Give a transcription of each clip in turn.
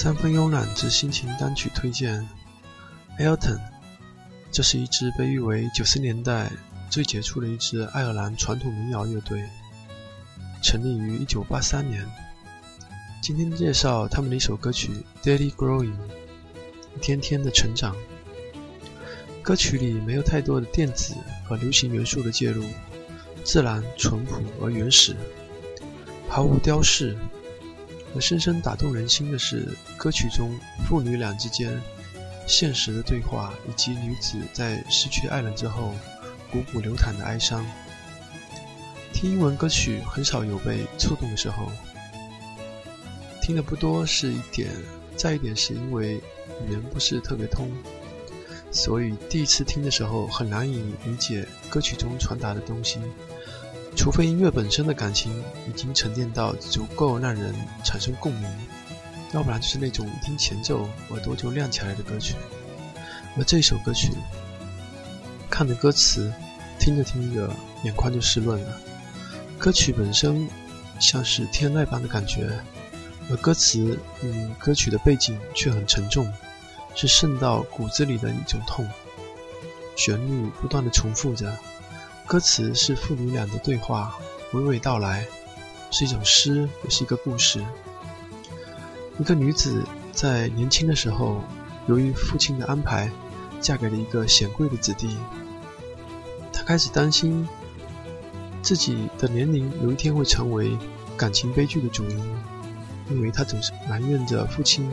三分慵懒之心情单曲推荐：Elton，这是一支被誉为九十年代最杰出的一支爱尔兰传统民谣乐队，成立于一九八三年。今天介绍他们的一首歌曲《Daily Growing》，一天天的成长。歌曲里没有太多的电子和流行元素的介入，自然、淳朴而原始，毫无雕饰。而深深打动人心的是歌曲中父女俩之间现实的对话，以及女子在失去爱人之后汩汩流淌的哀伤。听英文歌曲很少有被触动的时候，听的不多是一点，再一点是因为语言不是特别通，所以第一次听的时候很难以理解歌曲中传达的东西。除非音乐本身的感情已经沉淀到足够让人产生共鸣，要不然就是那种一听前奏耳朵就亮起来的歌曲。而这首歌曲，看着歌词，听着听着眼眶就湿润了。歌曲本身像是天籁般的感觉，而歌词与歌曲的背景却很沉重，是渗到骨子里的一种痛。旋律不断的重复着。歌词是父女俩的对话，娓娓道来，是一种诗，也是一个故事。一个女子在年轻的时候，由于父亲的安排，嫁给了一个显贵的子弟。她开始担心自己的年龄有一天会成为感情悲剧的主因，因为她总是埋怨着父亲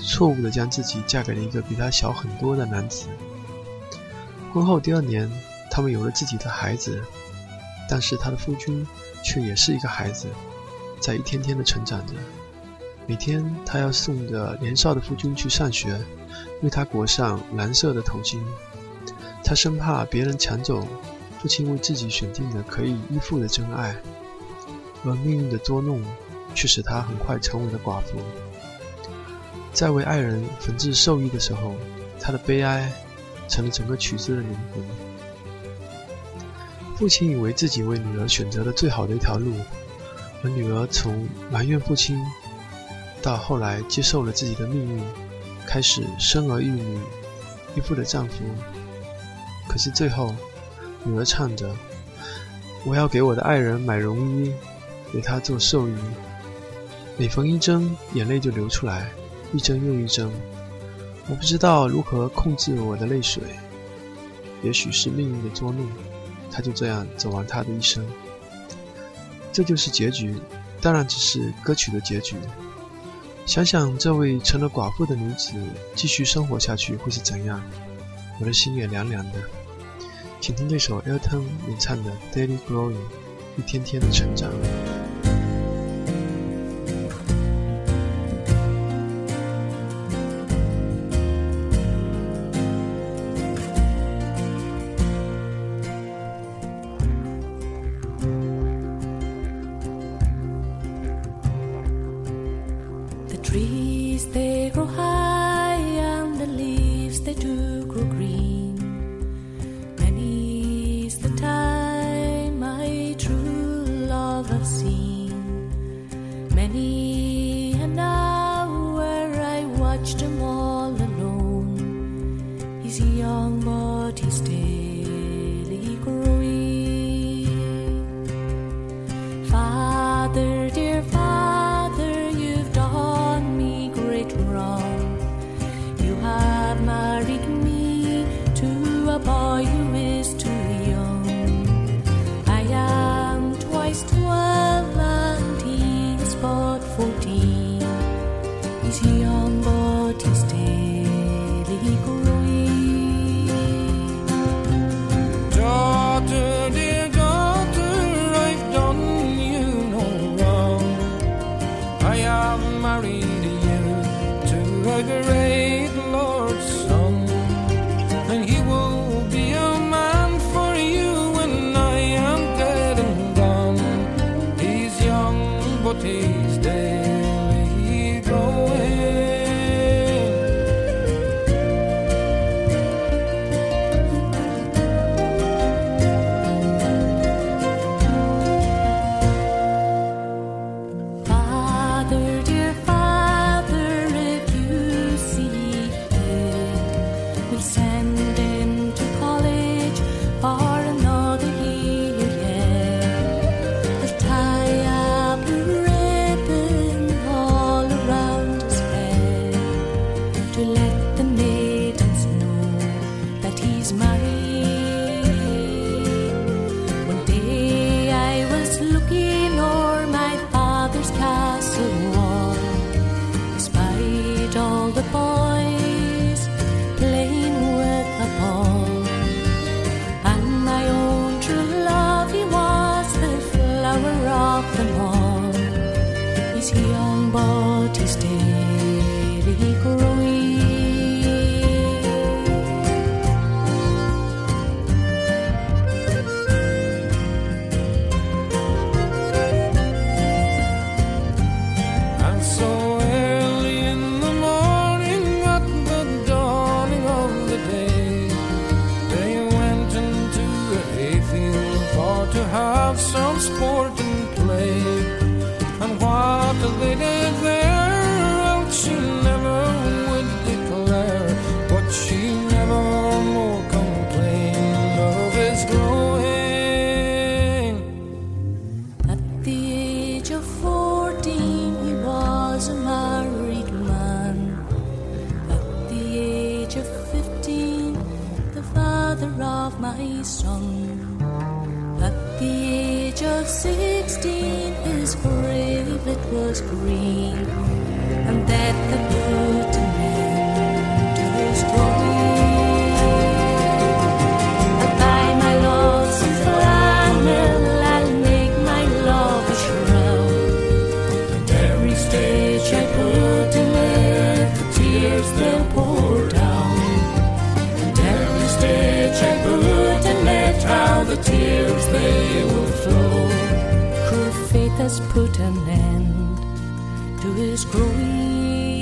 错误地将自己嫁给了一个比她小很多的男子。婚后第二年。他们有了自己的孩子，但是他的夫君却也是一个孩子，在一天天的成长着。每天，他要送着年少的夫君去上学，为他裹上蓝色的头巾。他生怕别人抢走父亲为自己选定的可以依附的真爱，而命运的捉弄却使他很快成为了寡妇。在为爱人缝制寿衣的时候，他的悲哀成了整个曲子的灵魂。父亲以为自己为女儿选择了最好的一条路，而女儿从埋怨父亲，到后来接受了自己的命运，开始生儿育女，依附了丈夫。可是最后，女儿唱着：“我要给我的爱人买绒衣，给他做寿衣。每缝一针，眼泪就流出来，一针又一针。我不知道如何控制我的泪水，也许是命运的捉弄。”他就这样走完他的一生，这就是结局，当然只是歌曲的结局。想想这位成了寡妇的女子继续生活下去会是怎样，我的心也凉凉的。请听这首 Elton 演唱的《Daily Growing》，一天天的成长。dream. côté to war. Despite all the boys playing with the ball, and my own true love, he was the flower of them all. His young body daily growing. of my song. At the age of sixteen, his it was green, and that the waves they will flow. Cruel fate has put an end to his growing.